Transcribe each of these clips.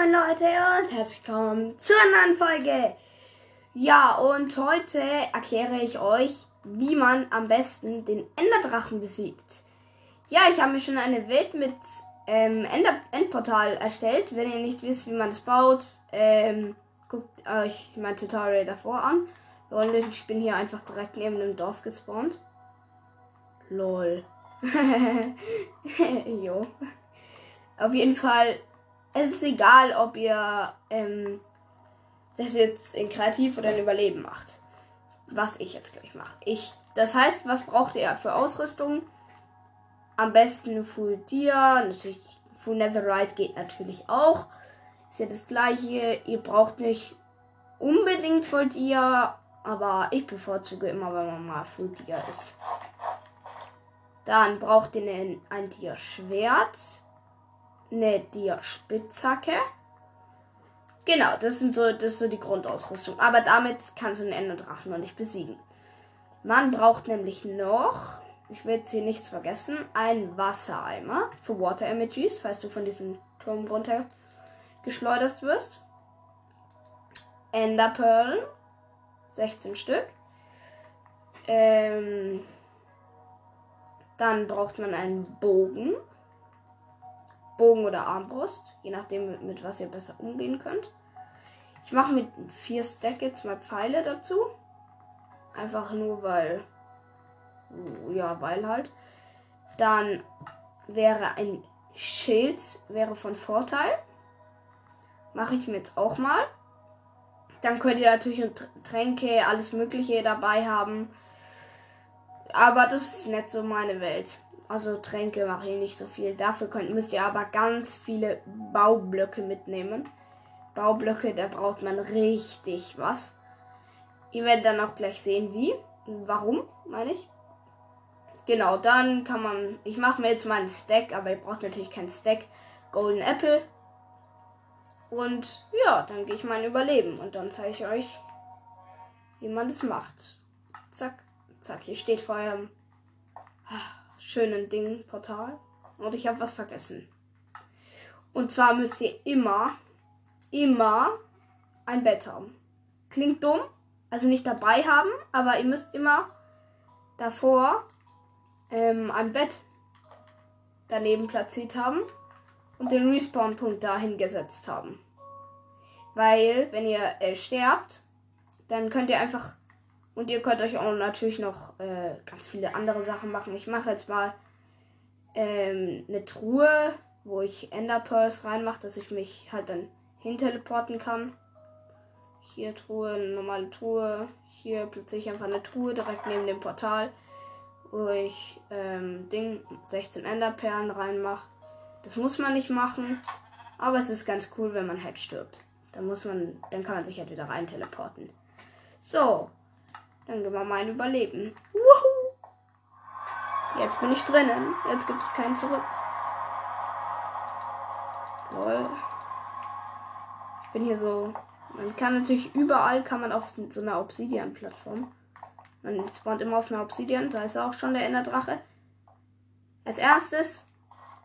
Moin Leute und herzlich willkommen zu einer neuen Folge. Ja, und heute erkläre ich euch, wie man am besten den Enderdrachen besiegt. Ja, ich habe mir schon eine Welt mit ähm, Ender Endportal erstellt. Wenn ihr nicht wisst, wie man es baut, ähm, guckt euch mein Tutorial davor an. Lol, ich bin hier einfach direkt neben dem Dorf gespawnt. Lol. jo. Auf jeden Fall es ist egal, ob ihr ähm, das jetzt in Kreativ oder in Überleben macht. Was ich jetzt gleich mache. Ich, das heißt, was braucht ihr für Ausrüstung? Am besten Full Dia, natürlich Full Netherite geht natürlich auch. Ist ja das gleiche. Ihr braucht nicht unbedingt Full Dia, aber ich bevorzuge immer, wenn man mal Full Dia ist. Dann braucht ihr ein, ein Dia Schwert eine Dia-Spitzhacke. Genau, das sind so, das ist so die Grundausrüstung. Aber damit kannst du den Enderdrachen noch nicht besiegen. Man braucht nämlich noch, ich will jetzt hier nichts vergessen, einen Wassereimer für Water Images, falls du von diesem Turm runter geschleudert wirst. Enderperlen, 16 Stück. Ähm, dann braucht man einen Bogen. Bogen oder Armbrust, je nachdem mit, was ihr besser umgehen könnt. Ich mache mit vier Stack jetzt mal Pfeile dazu. Einfach nur weil. Ja, weil halt. Dann wäre ein Schild wäre von Vorteil. Mache ich mir jetzt auch mal. Dann könnt ihr natürlich Tränke, alles Mögliche dabei haben. Aber das ist nicht so meine Welt. Also Tränke mache ich nicht so viel. Dafür könnt, müsst ihr aber ganz viele Baublöcke mitnehmen. Baublöcke, da braucht man richtig was. Ihr werdet dann auch gleich sehen, wie. Warum, meine ich. Genau, dann kann man. Ich mache mir jetzt mal einen Stack, aber ihr braucht natürlich keinen Stack. Golden Apple. Und ja, dann gehe ich mal Überleben. Und dann zeige ich euch, wie man das macht. Zack, zack. Hier steht vor eurem schönen Ding, Portal. Und ich habe was vergessen. Und zwar müsst ihr immer, immer ein Bett haben. Klingt dumm, also nicht dabei haben, aber ihr müsst immer davor ähm, ein Bett daneben platziert haben und den Respawn-Punkt dahin gesetzt haben. Weil, wenn ihr äh, sterbt, dann könnt ihr einfach und ihr könnt euch auch natürlich noch äh, ganz viele andere Sachen machen. Ich mache jetzt mal ähm, eine Truhe, wo ich Ender Pearls reinmache, dass ich mich halt dann hin teleporten kann. Hier Truhe, eine normale Truhe. Hier platziere ich einfach eine Truhe direkt neben dem Portal, wo ich ähm, Ding 16 Enderperlen reinmache. Das muss man nicht machen, aber es ist ganz cool, wenn man halt stirbt. Dann muss man, dann kann man sich halt wieder rein teleporten. So, dann gehen wir mal ein Überleben. Woohoo! Jetzt bin ich drinnen. Jetzt gibt es keinen zurück. Lol. Ich bin hier so. Man kann natürlich überall kann man auf so einer Obsidian-Plattform. Man spawnt immer auf einer Obsidian. Da ist auch schon der Enderdrache. Als erstes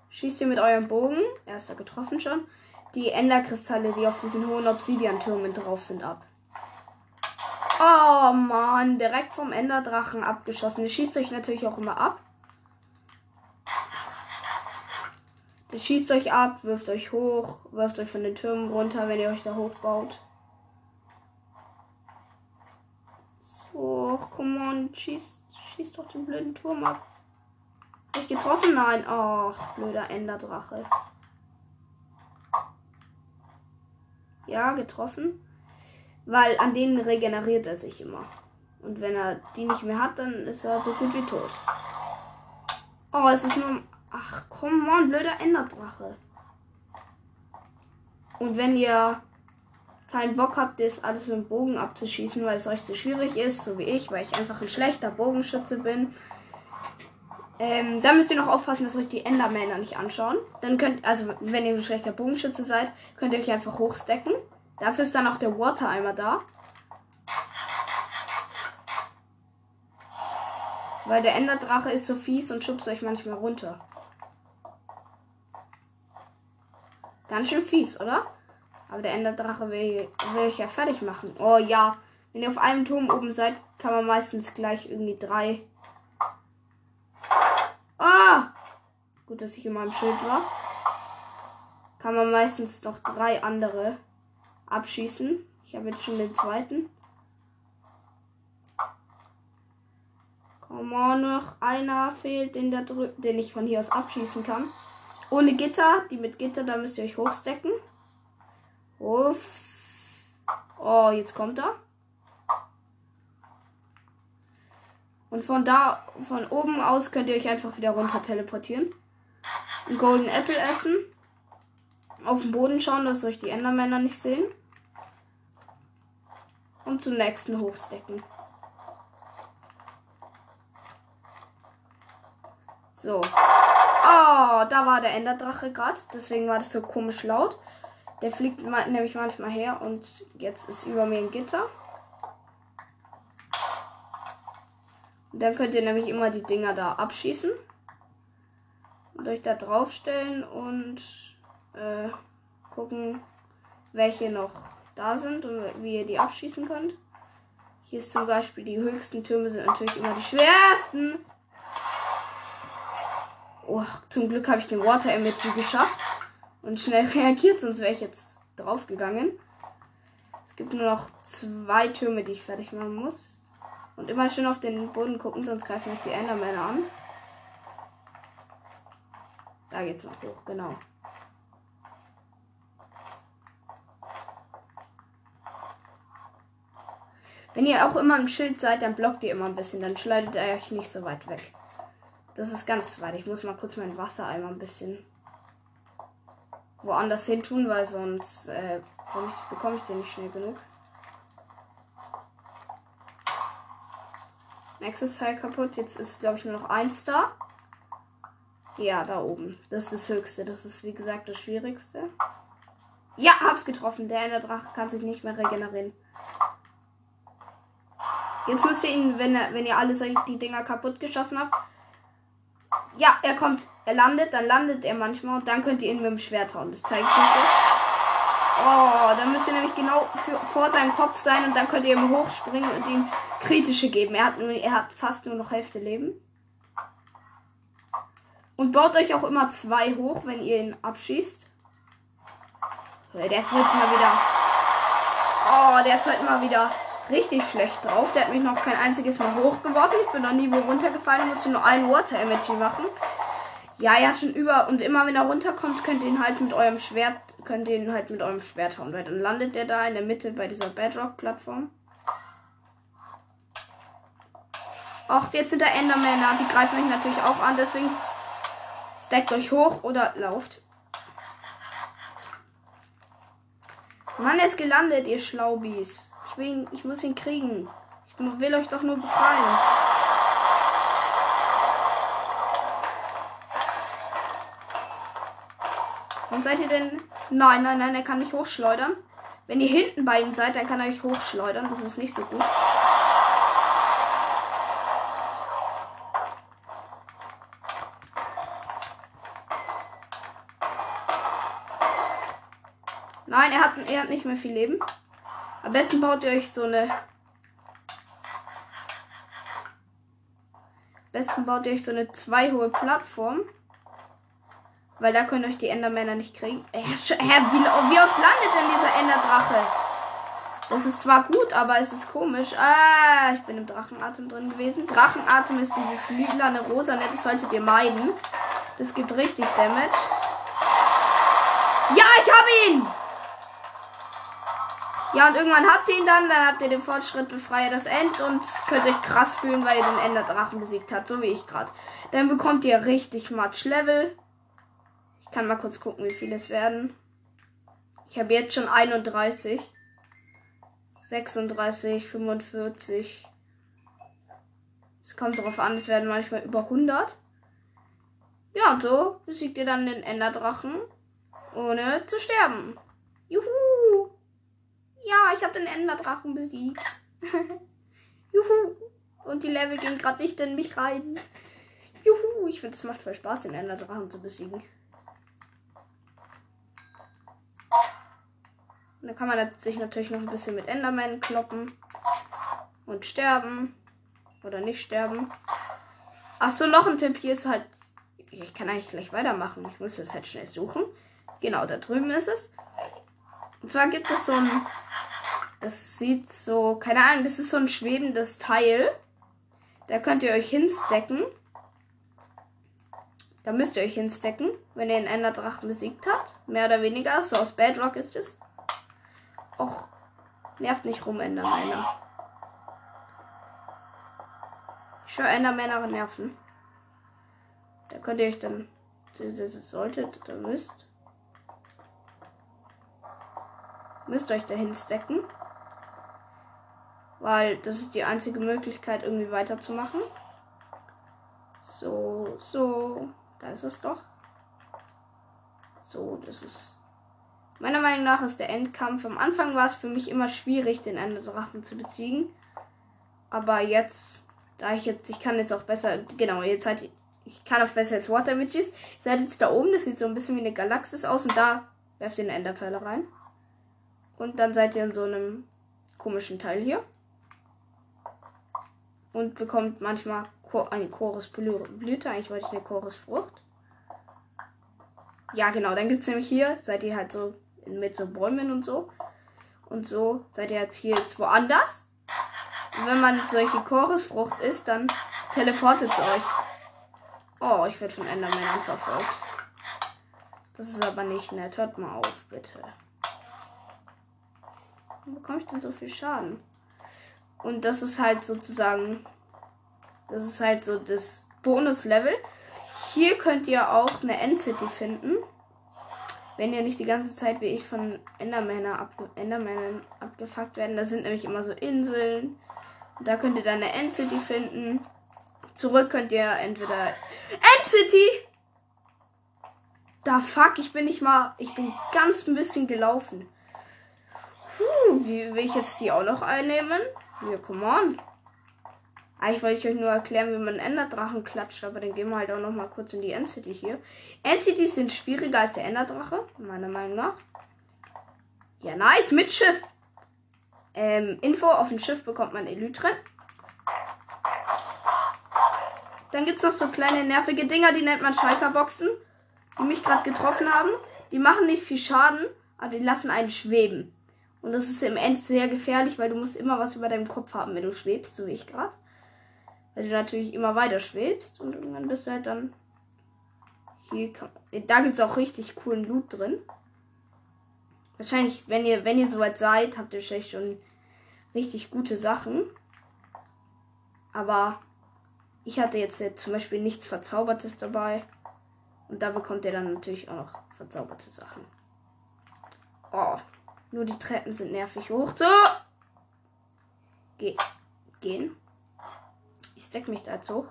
schießt ihr mit eurem Bogen, erster getroffen schon, die Enderkristalle, die auf diesen hohen Obsidian-Türmen drauf sind, ab. Oh Mann, direkt vom Enderdrachen abgeschossen. Der schießt euch natürlich auch immer ab. Der schießt euch ab, wirft euch hoch, wirft euch von den Türmen runter, wenn ihr euch da hochbaut. So, come on, schießt, schießt doch den blöden Turm ab. Hab ich getroffen? Nein. Ach, blöder Enderdrache. Ja, getroffen. Weil an denen regeneriert er sich immer. Und wenn er die nicht mehr hat, dann ist er so gut wie tot. Oh, es ist nur. Ach, komm on, blöder Enderdrache. Und wenn ihr keinen Bock habt, das alles mit dem Bogen abzuschießen, weil es euch zu schwierig ist, so wie ich, weil ich einfach ein schlechter Bogenschütze bin, ähm, dann müsst ihr noch aufpassen, dass euch die Endermänner nicht anschauen. Dann könnt, also wenn ihr ein schlechter Bogenschütze seid, könnt ihr euch einfach hochstecken. Dafür ist dann auch der Water-Eimer da. Weil der Enderdrache ist so fies und schubst euch manchmal runter. Ganz schön fies, oder? Aber der Enderdrache will, will ich ja fertig machen. Oh ja. Wenn ihr auf einem Turm oben seid, kann man meistens gleich irgendwie drei. Ah! Gut, dass ich in meinem Schild war. Kann man meistens noch drei andere abschießen. Ich habe jetzt schon den zweiten. Komm noch einer fehlt, den, der den ich von hier aus abschießen kann. Ohne Gitter. Die mit Gitter, da müsst ihr euch hochstecken. Uff. Oh, jetzt kommt er. Und von da, von oben aus könnt ihr euch einfach wieder runter teleportieren. Einen Golden Apple essen. Auf den Boden schauen, dass euch die Endermänner nicht sehen. Und zum nächsten hochstecken. So. Oh, da war der Enderdrache gerade. Deswegen war das so komisch laut. Der fliegt nämlich manchmal her und jetzt ist über mir ein Gitter. Und dann könnt ihr nämlich immer die Dinger da abschießen. Und euch da draufstellen und äh, gucken, welche noch da sind und wie ihr die abschießen könnt. Hier ist zum Beispiel die höchsten Türme sind natürlich immer die schwersten. Oh, zum Glück habe ich den Water Emoji geschafft und schnell reagiert, sonst wäre ich jetzt draufgegangen. Es gibt nur noch zwei Türme, die ich fertig machen muss. Und immer schön auf den Boden gucken, sonst greifen mich die Endermänner an. Da geht's noch hoch, genau. Wenn ihr auch immer im Schild seid, dann blockt ihr immer ein bisschen, dann schleudert er euch nicht so weit weg. Das ist ganz weit. Ich muss mal kurz meinen Wassereimer ein bisschen woanders hin tun, weil sonst äh, bekomme ich, bekomm ich den nicht schnell genug. Nächstes Teil kaputt. Jetzt ist, glaube ich, nur noch eins da. Ja, da oben. Das ist das Höchste. Das ist, wie gesagt, das Schwierigste. Ja, hab's getroffen. Der Enderdrache kann sich nicht mehr regenerieren. Jetzt müsst ihr ihn, wenn, er, wenn ihr alle die Dinger kaputt geschossen habt, ja, er kommt. Er landet, dann landet er manchmal und dann könnt ihr ihn mit dem Schwert hauen. Das zeige ich euch. Oh, dann müsst ihr nämlich genau für, vor seinem Kopf sein und dann könnt ihr ihm hochspringen und ihm kritische geben. Er hat, nur, er hat fast nur noch Hälfte Leben. Und baut euch auch immer zwei hoch, wenn ihr ihn abschießt. Der ist heute mal wieder. Oh, der ist heute mal wieder richtig schlecht drauf. Der hat mich noch kein einziges Mal hochgeworfen. Ich bin noch nie wo runtergefallen, musste nur einen Water Emoji machen. Ja, hat schon über und immer wenn er runterkommt, könnt ihr ihn halt mit eurem Schwert, könnt ihr ihn halt mit eurem Schwert hauen, weil dann landet der da in der Mitte bei dieser Bedrock-Plattform. Ach, jetzt sind da Endermänner, die greifen mich natürlich auch an, deswegen stackt euch hoch oder lauft. Mann, er ist gelandet, ihr Schlaubis. Ich, will ihn, ich muss ihn kriegen. Ich will euch doch nur befreien. Warum seid ihr denn? Nein, nein, nein, er kann mich hochschleudern. Wenn ihr hinten bei ihm seid, dann kann er euch hochschleudern. Das ist nicht so gut. Nein, er hat, er hat nicht mehr viel Leben. Am besten baut ihr euch so eine. Am besten baut ihr euch so eine zwei hohe Plattform. Weil da können euch die Endermänner nicht kriegen. Herr, wie, wie oft landet denn dieser Enderdrache? Das ist zwar gut, aber es ist komisch. Ah, ich bin im Drachenatem drin gewesen. Drachenatem ist dieses lilane rosa, das solltet ihr meiden. Das gibt richtig Damage. Ja, ich habe ihn! Ja, und irgendwann habt ihr ihn dann, dann habt ihr den Fortschritt, befreie das End und könnt euch krass fühlen, weil ihr den Enderdrachen besiegt habt, so wie ich gerade. Dann bekommt ihr richtig Match Level. Ich kann mal kurz gucken, wie viele es werden. Ich habe jetzt schon 31. 36, 45. Es kommt darauf an, es werden manchmal über 100. Ja, und so besiegt ihr dann den Enderdrachen, ohne zu sterben. Juhu! Ja, ich habe den Enderdrachen besiegt. Juhu. Und die Level gehen gerade nicht in mich rein. Juhu. Ich finde, es macht voll Spaß, den Enderdrachen zu besiegen. Dann kann man sich natürlich noch ein bisschen mit Enderman kloppen. Und sterben. Oder nicht sterben. Achso, noch ein Tipp hier ist halt. Ich kann eigentlich gleich weitermachen. Ich muss das halt schnell suchen. Genau, da drüben ist es. Und zwar gibt es so ein. Das sieht so. Keine Ahnung, das ist so ein schwebendes Teil. Da könnt ihr euch hinstecken. Da müsst ihr euch hinstecken, wenn ihr den Enderdrachen besiegt habt. Mehr oder weniger. So aus Bedrock ist es. Och, nervt nicht rum, Endermänner. Ich schwöre, Endermänner nerven. Da könnt ihr euch dann, solltet oder müsst, müsst euch dahin stecken. Weil das ist die einzige Möglichkeit, irgendwie weiterzumachen. So, so. Da ist es doch. So, das ist. Meiner Meinung nach ist der Endkampf. Am Anfang war es für mich immer schwierig, den Enderdrachen zu besiegen. Aber jetzt, da ich jetzt, ich kann jetzt auch besser, genau, jetzt seid ich kann auch besser als Water. Ihr seid jetzt da oben, das sieht so ein bisschen wie eine Galaxis aus und da werft ihr eine Enderperle rein. Und dann seid ihr in so einem komischen Teil hier. Und bekommt manchmal eine Chorusblüte. Eigentlich wollte ich eine Chorusfrucht. Ja, genau. Dann gibt es nämlich hier, seid ihr halt so mit so Bäumen und so. Und so seid ihr jetzt hier jetzt woanders. Und wenn man solche Chorusfrucht isst, dann teleportet es euch. Oh, ich werde von Endermännern verfolgt. Das ist aber nicht nett. Hört mal auf, bitte. Warum bekomme ich denn so viel Schaden? Und das ist halt sozusagen das ist halt so das Bonus-Level. Hier könnt ihr auch eine End-City finden. Wenn ihr nicht die ganze Zeit wie ich von Endermännern abge Endermännern abgefuckt werden. Da sind nämlich immer so Inseln. Da könnt ihr dann eine End-City finden. Zurück könnt ihr entweder End-City! Da fuck, ich bin nicht mal. Ich bin ganz ein bisschen gelaufen. Puh, wie will ich jetzt die auch noch einnehmen? Ja, come on. Eigentlich wollte ich euch nur erklären, wie man Enderdrachen klatscht, aber dann gehen wir halt auch noch mal kurz in die End-City hier. End-Cities sind schwieriger als der Enderdrache, meiner Meinung nach. Ja, nice, mit Schiff. Ähm, Info, auf dem Schiff bekommt man Elytren. Dann gibt es noch so kleine nervige Dinger, die nennt man Schalkerboxen, die mich gerade getroffen haben. Die machen nicht viel Schaden, aber die lassen einen schweben. Und das ist im End sehr gefährlich, weil du musst immer was über deinem Kopf haben, wenn du schwebst, so wie ich gerade. Weil du natürlich immer weiter schwebst und irgendwann bist du halt dann. Hier kann, da gibt es auch richtig coolen Loot drin. Wahrscheinlich, wenn ihr, wenn ihr soweit seid, habt ihr wahrscheinlich schon richtig gute Sachen. Aber ich hatte jetzt, jetzt zum Beispiel nichts Verzaubertes dabei. Und da bekommt ihr dann natürlich auch noch verzauberte Sachen. Oh, nur die Treppen sind nervig hoch. So! Ge gehen. Ich stack mich da jetzt hoch.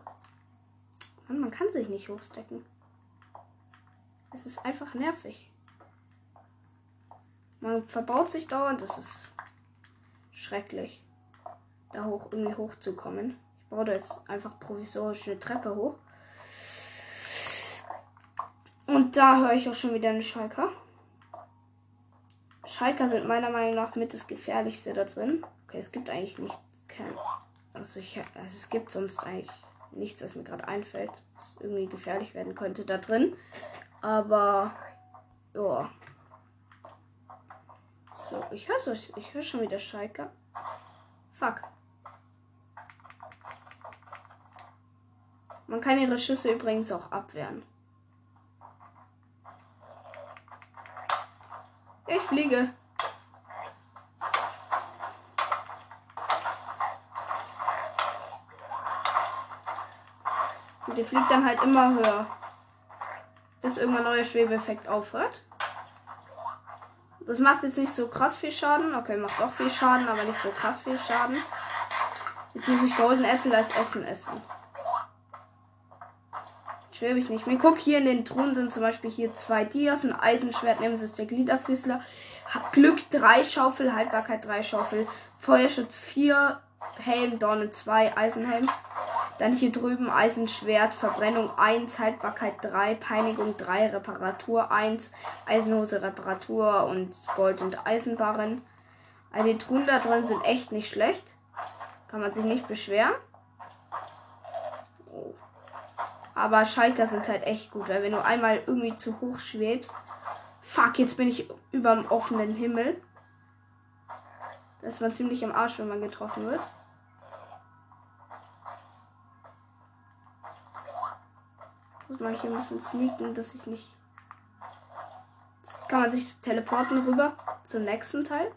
Mann, man kann sich nicht hochstecken. Es ist einfach nervig. Man verbaut sich dauernd. Das ist schrecklich. Da hoch irgendwie hochzukommen. Ich baue da jetzt einfach provisorisch eine Treppe hoch. Und da höre ich auch schon wieder einen Schalker. Schalker sind meiner Meinung nach mit das gefährlichste da drin. Okay, es gibt eigentlich nichts. Also, ich, also es gibt sonst eigentlich nichts, was mir gerade einfällt, was irgendwie gefährlich werden könnte da drin. Aber ja. So, ich höre ich höre schon wieder Schalke. Fuck. Man kann ihre Schüsse übrigens auch abwehren. Ich fliege. Und die fliegt dann halt immer höher. Bis irgendwann neuer Schwebeeffekt aufhört. Das macht jetzt nicht so krass viel Schaden. Okay, macht doch viel Schaden, aber nicht so krass viel Schaden. Jetzt muss ich Golden Apple als Essen essen. Schwebe ich nicht mehr. Guck, hier in den Truhen sind zum Beispiel hier zwei Dias, ein Eisenschwert, nehmen Sie es der Gliederfüßler. Glück 3 Schaufel, Haltbarkeit 3 Schaufel, Feuerschutz 4, Helm, Dorne 2, Eisenhelm. Dann hier drüben Eisenschwert, Verbrennung 1, Haltbarkeit 3, Peinigung 3, Reparatur 1, Eisenhose Reparatur und Gold- und Eisenbarren. Also die Truhen da drin sind echt nicht schlecht. Kann man sich nicht beschweren. Oh. Aber Schalker sind halt echt gut, weil wenn du einmal irgendwie zu hoch schwebst. Fuck, jetzt bin ich über dem offenen Himmel. Da ist man ziemlich im Arsch, wenn man getroffen wird. Muss man hier ein bisschen sneaken, dass ich nicht. Jetzt kann man sich teleporten rüber zum nächsten Teil.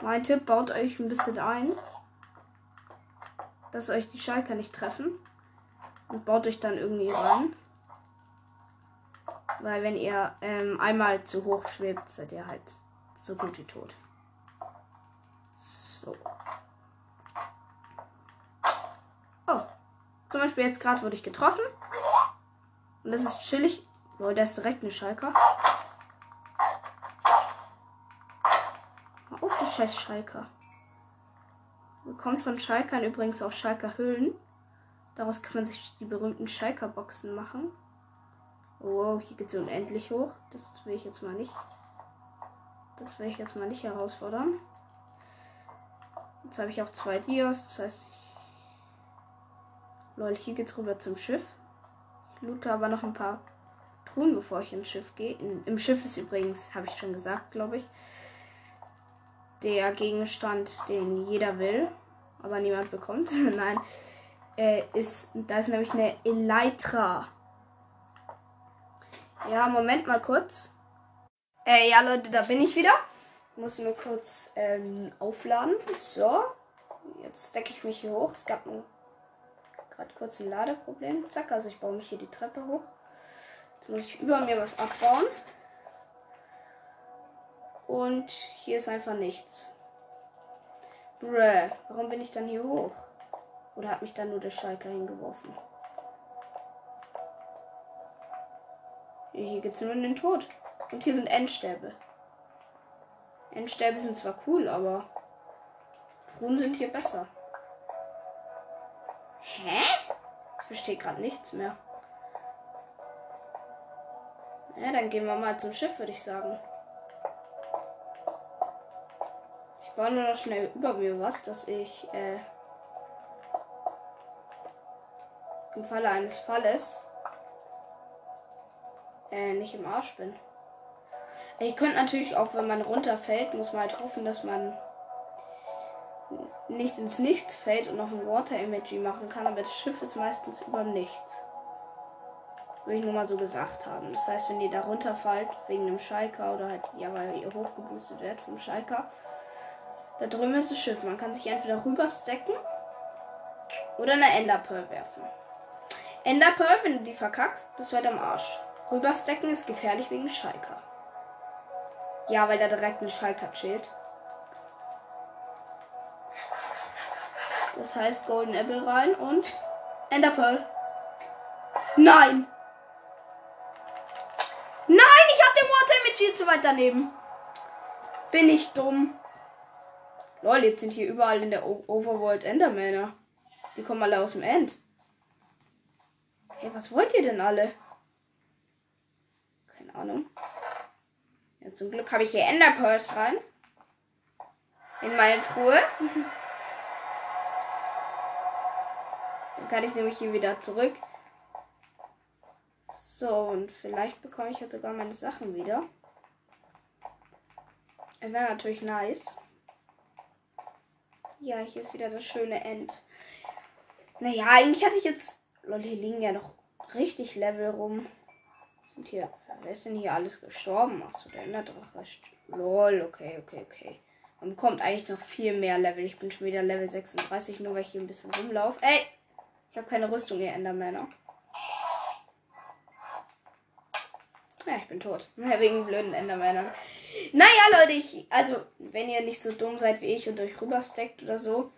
Mein Tipp, baut euch ein bisschen ein, dass euch die Schalker nicht treffen. Und baut euch dann irgendwie rein. Weil wenn ihr ähm, einmal zu hoch schwebt, seid ihr halt so gut wie tot. So. Oh. Zum Beispiel jetzt gerade wurde ich getroffen. Und das ist chillig. Boah, der ist direkt eine Schalker. Mal auf, die scheiß Schalker. Bekommt von Schalkern übrigens auch Schalker Hüllen. Daraus kann man sich die berühmten Schalker Boxen machen. Oh, hier geht es unendlich hoch. Das will ich jetzt mal nicht. Das will ich jetzt mal nicht herausfordern. Jetzt habe ich auch zwei Dias. Das heißt, Lol, hier geht's rüber zum Schiff. Ich loote aber noch ein paar Truhen, bevor ich ins Schiff gehe. Im Schiff ist übrigens, habe ich schon gesagt, glaube ich, der Gegenstand, den jeder will, aber niemand bekommt. Nein, äh, ist, da ist nämlich eine Elytra. Ja, Moment mal kurz. Äh, ja, Leute, da bin ich wieder. Muss nur kurz ähm, aufladen. So. Jetzt decke ich mich hier hoch. Es gab gerade kurz ein Ladeproblem. Zack, also ich baue mich hier die Treppe hoch. Jetzt muss ich über mir was abbauen. Und hier ist einfach nichts. Bruh, warum bin ich dann hier hoch? Oder hat mich dann nur der Schalker hingeworfen? Hier geht's nur in den Tod. Und hier sind Endstäbe. Endstäbe sind zwar cool, aber Runen sind hier besser. Hä? Ich verstehe gerade nichts mehr. Ja, dann gehen wir mal zum Schiff, würde ich sagen. Ich baue nur noch schnell über mir was, dass ich äh, im Falle eines Falles äh, nicht im Arsch bin. Ich könnte natürlich auch, wenn man runterfällt, muss man halt hoffen, dass man nicht ins Nichts fällt und noch ein Water Emoji machen kann, aber das Schiff ist meistens über nichts. Würde ich nur mal so gesagt haben. Das heißt, wenn ihr da runterfallt, wegen einem Schalker oder halt, ja, weil ihr hochgeboostet werdet vom Schalker, da drüben ist das Schiff. Man kann sich entweder rüber stacken oder eine Enderpearl werfen. Enderpearl, wenn du die verkackst, bist du halt am Arsch. Rüberstecken ist gefährlich wegen Schalker. Ja, weil da direkt ein Schalker chillt. Das heißt Golden Apple rein und Enderpearl. Nein! Nein, ich hab den Water Image zu weit daneben. Bin ich dumm. Lol, jetzt sind hier überall in der o Overworld Endermänner. Die kommen alle aus dem End. Hey, was wollt ihr denn alle? Keine Ahnung. Ja, zum Glück habe ich hier Enderpearls rein. In meine Truhe. Dann kann ich nämlich hier wieder zurück. So, und vielleicht bekomme ich jetzt sogar meine Sachen wieder. Wäre natürlich nice. Ja, hier ist wieder das schöne End. Naja, eigentlich hatte ich jetzt. Lol, hier liegen ja noch richtig Level rum. Sind hier. Wer ist denn hier alles gestorben? Achso, der Enderdrache. Lol, okay, okay, okay. Man bekommt eigentlich noch viel mehr Level. Ich bin schon wieder Level 36, nur weil ich hier ein bisschen rumlaufe. Ey! Ich habe keine Rüstung, ihr Endermänner. Ja, ich bin tot. Wegen blöden Endermännern. Naja, Leute, ich, also, wenn ihr nicht so dumm seid wie ich und euch rübersteckt oder so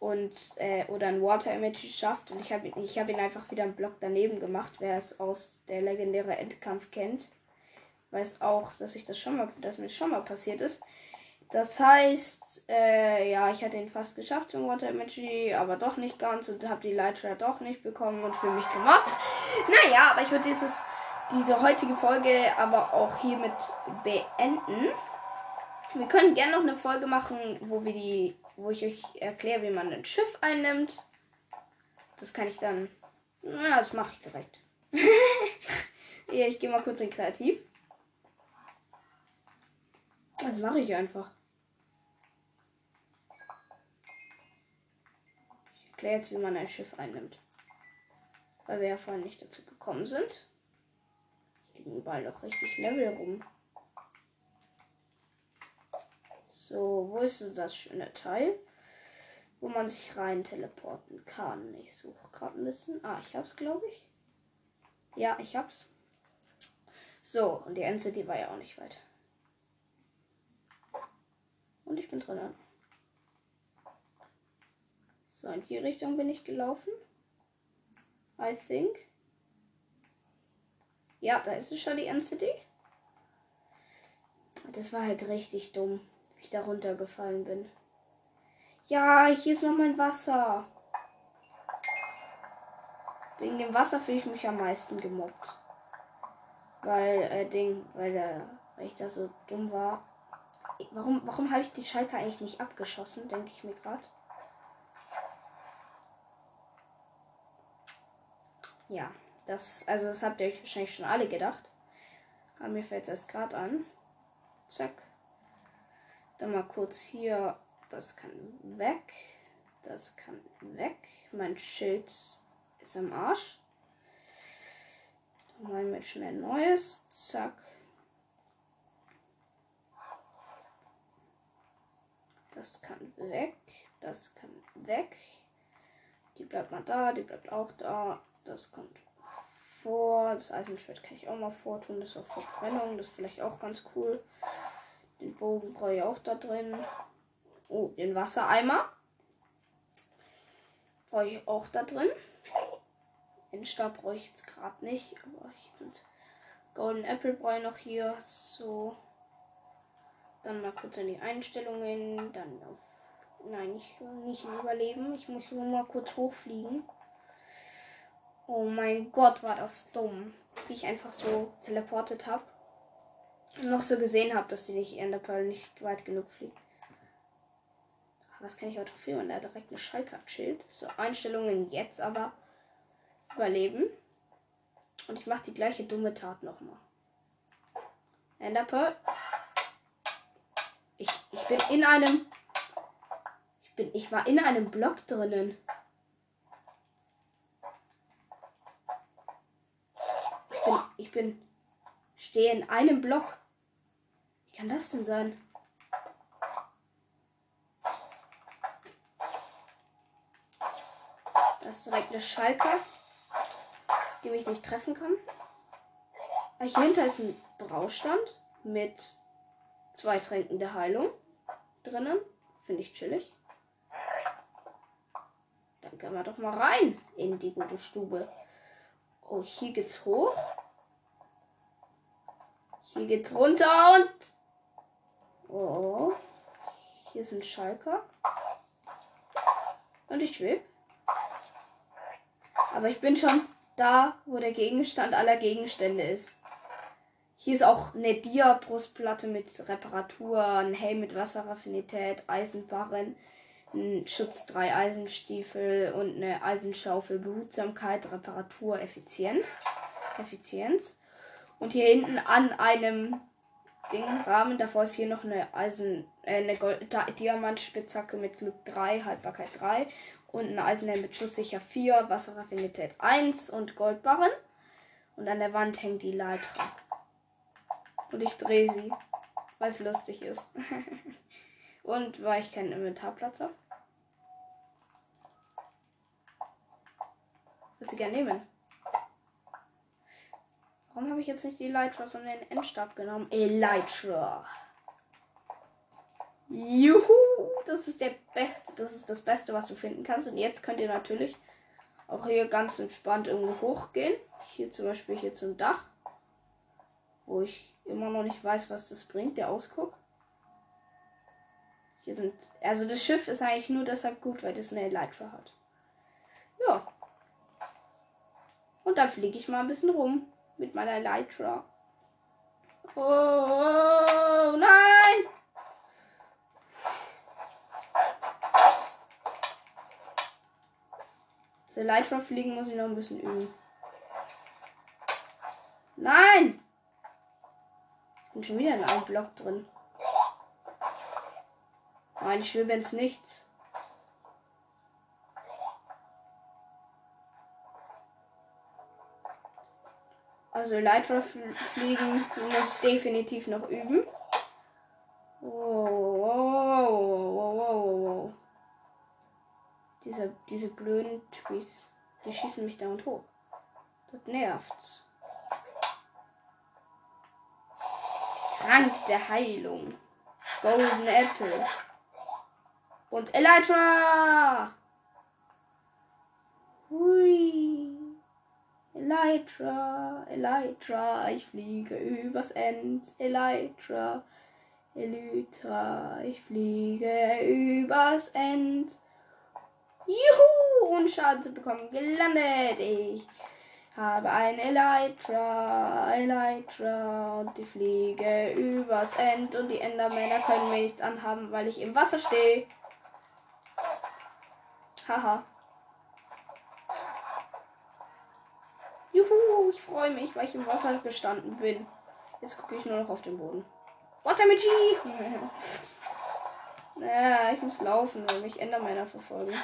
und, äh, oder ein Water Emoji schafft und ich habe ich hab ihn einfach wieder einen Block daneben gemacht, wer es aus der legendäre Endkampf kennt, weiß auch, dass ich das schon mal, dass mir schon mal passiert ist. Das heißt, äh, ja, ich hatte ihn fast geschafft zum Water Emoji, aber doch nicht ganz und habe die Leitra doch nicht bekommen und für mich gemacht. Naja, aber ich würde dieses, diese heutige Folge aber auch hiermit beenden. Wir können gerne noch eine Folge machen, wo wir die, wo ich euch erkläre, wie man ein Schiff einnimmt. Das kann ich dann. Na, das mache ich direkt. ja, ich gehe mal kurz in Kreativ. Das mache ich einfach. Ich erkläre jetzt, wie man ein Schiff einnimmt. Weil wir ja vorhin nicht dazu gekommen sind. Liegen überall noch richtig Level rum. So, wo ist das schöne Teil? Wo man sich rein teleporten kann. Ich suche gerade ein bisschen. Ah, ich hab's, glaube ich. Ja, ich hab's. So, und die NCD war ja auch nicht weit. Und ich bin drin. So, in die Richtung bin ich gelaufen. I think. Ja, da ist es schon die NCD. Das war halt richtig dumm, wie ich da runtergefallen bin. Ja, hier ist noch mein Wasser. Wegen dem Wasser fühle ich mich am meisten gemobbt. Weil, äh, Ding, weil, äh, weil ich da so dumm war. Warum, warum habe ich die Schalke eigentlich nicht abgeschossen, denke ich mir gerade. Ja, das, also das habt ihr euch wahrscheinlich schon alle gedacht. Aber mir fällt es erst gerade an. Zack. Dann mal kurz hier. Das kann weg. Das kann weg. Mein Schild ist am Arsch. Dann machen wir schnell neues. Zack. Das kann weg. Das kann weg. Die bleibt mal da. Die bleibt auch da. Das kommt vor. Das Eisenschwert kann ich auch mal vortun. Das ist auf Verbrennung. Das ist vielleicht auch ganz cool. Den Bogen brauche ich auch da drin. Oh, den Wassereimer. Brauche ich auch da drin. Den Stab brauche ich jetzt gerade nicht. Aber hier sind Golden Apple brauche ich noch hier. So. Dann mal kurz in die Einstellungen. Dann auf. Nein, nicht, nicht überleben. Ich muss nur mal kurz hochfliegen. Oh mein Gott, war das dumm. Wie ich einfach so teleportet habe. Und noch so gesehen habe, dass die nicht in der Pearl nicht weit genug fliegt. Was kann ich auch dafür? Und er direkt eine Schalke Schild. So, Einstellungen jetzt aber überleben. Und ich mache die gleiche dumme Tat nochmal. Enderpearl. Ich, ich bin in einem. Ich bin. Ich war in einem Block drinnen. Ich bin. Stehe in einem Block. Wie kann das denn sein? Da ist direkt eine Schalke, die mich nicht treffen kann. Aber hier hinter ist ein Braustand mit zwei Tränken der Heilung drinnen. Finde ich chillig. Dann gehen wir doch mal rein in die gute Stube. Oh, hier geht's hoch. Hier geht's runter und. Oh. Hier ist ein Schalker. Und ich schwebe. Aber ich bin schon da, wo der Gegenstand aller Gegenstände ist. Hier ist auch eine Dia-Brustplatte mit Reparatur, ein Helm mit Wasserraffinität, Eisenbarren, ein Schutz 3 Eisenstiefel und eine Eisenschaufel, Behutsamkeit, Reparatur, Effizient, Effizienz. Und hier hinten an einem Ding Rahmen, davor ist hier noch eine Eisen, äh, eine Diamantspitzhacke mit Glück 3, Haltbarkeit 3 und ein Eisenhelm mit Schusssicher 4, Wasserraffinität 1 und Goldbarren. Und an der Wand hängt die Leiter. Und ich drehe sie, weil es lustig ist. und weil ich keinen Inventarplatz habe. Würde sie gerne nehmen. Warum habe ich jetzt nicht die Elytra, sondern den Endstab genommen? Elytra. Juhu, das ist der beste, das ist das Beste, was du finden kannst. Und jetzt könnt ihr natürlich auch hier ganz entspannt irgendwo hochgehen. Hier zum Beispiel hier zum Dach, wo ich immer noch nicht weiß, was das bringt, der Ausguck. Hier sind. Also das Schiff ist eigentlich nur deshalb gut, weil das eine Elytra hat. Ja. Und dann fliege ich mal ein bisschen rum mit meiner Elytra. Oh nein! Das Elytra fliegen muss ich noch ein bisschen üben. Nein! Ich bin schon wieder in einem Block drin. Nein, ich will ins Nichts. Also Elytra fliegen muss definitiv noch üben. Wow, wow, wow, wow, wow. Diese, diese blöden Trees, die schießen mich da und hoch. Das nervt. Trank der Heilung. Golden Apple. Und Elytra! Hui. Elytra, Elytra, ich fliege übers End. Elytra, Elytra, ich fliege übers End. Juhu, ohne Schaden zu bekommen, gelandet. Ich habe ein Elytra, Elytra und ich fliege übers End und die Endermänner können mir nichts anhaben, weil ich im Wasser stehe. Haha. Juhu, ich freue mich, weil ich im Wasser gestanden bin. Jetzt gucke ich nur noch auf den Boden. Watermichi! naja, ich muss laufen, weil mich Endermänner verfolgen.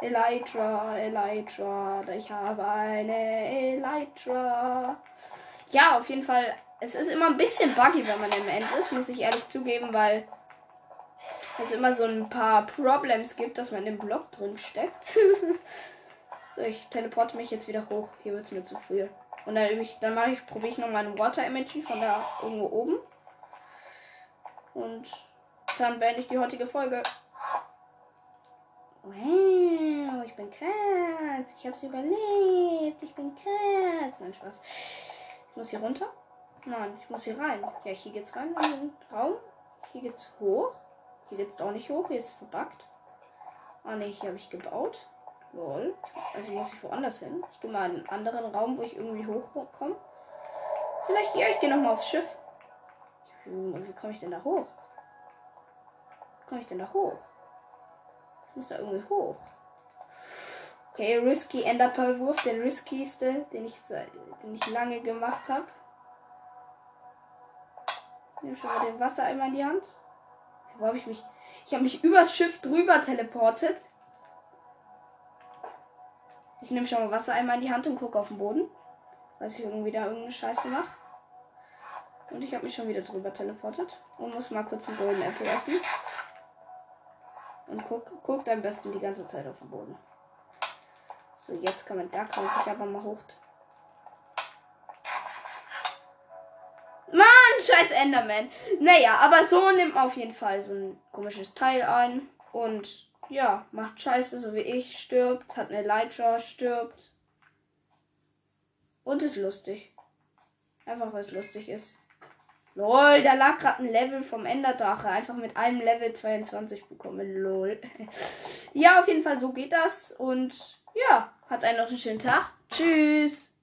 Elytra, Elytra, ich habe eine Elytra. Ja, auf jeden Fall. Es ist immer ein bisschen buggy, wenn man im End ist, muss ich ehrlich zugeben, weil es immer so ein paar Problems gibt, dass man im Block drin steckt. So, ich teleporte mich jetzt wieder hoch. Hier wird es mir zu früh. Und dann, ich, dann mache ich, probiere ich noch mal einen Water Emoji von da irgendwo oben. Und dann beende ich die heutige Folge. Wow, ich bin krass. Ich habe es überlebt. Ich bin krass. Nein, Spaß. Ich muss hier runter. Nein, ich muss hier rein. Ja, hier geht's rein in den Raum. Hier geht's hoch. Hier geht's auch nicht hoch. Hier ist verbuggt. Ah ne, hier habe ich gebaut. Lol. Also muss ich woanders hin. Ich gehe mal in einen anderen Raum, wo ich irgendwie hochkomme. Vielleicht, ja, ich gehe nochmal aufs Schiff. Wie komme ich denn da hoch? Wie komme ich denn da hoch? Ich muss da irgendwie hoch. Okay, Risky Enderpearl-Wurf, der riskigste, den ich, den ich lange gemacht habe. Nehme schon mal den Wassereimer in die Hand. Wo habe ich mich? Ich habe mich übers Schiff drüber teleportet. Ich nehme schon mal Wassereimer in die Hand und gucke auf den Boden. Weil ich irgendwie da irgendeine Scheiße mache. Und ich habe mich schon wieder drüber teleportet. Und muss mal kurz einen Golden Apple essen. Und guck, guckt am besten die ganze Zeit auf den Boden. So, jetzt kann man, da kann man sich aber mal hoch. Mann, scheiß Enderman. Naja, aber so nimmt man auf jeden Fall so ein komisches Teil ein. Und ja, macht Scheiße, so wie ich, stirbt, hat eine Elytra, stirbt. Und ist lustig. Einfach weil es lustig ist. Lol, da lag gerade ein Level vom Enderdrache. Einfach mit einem Level 22 bekommen. Lol. ja, auf jeden Fall, so geht das. Und ja, hat einen noch einen schönen Tag. Tschüss.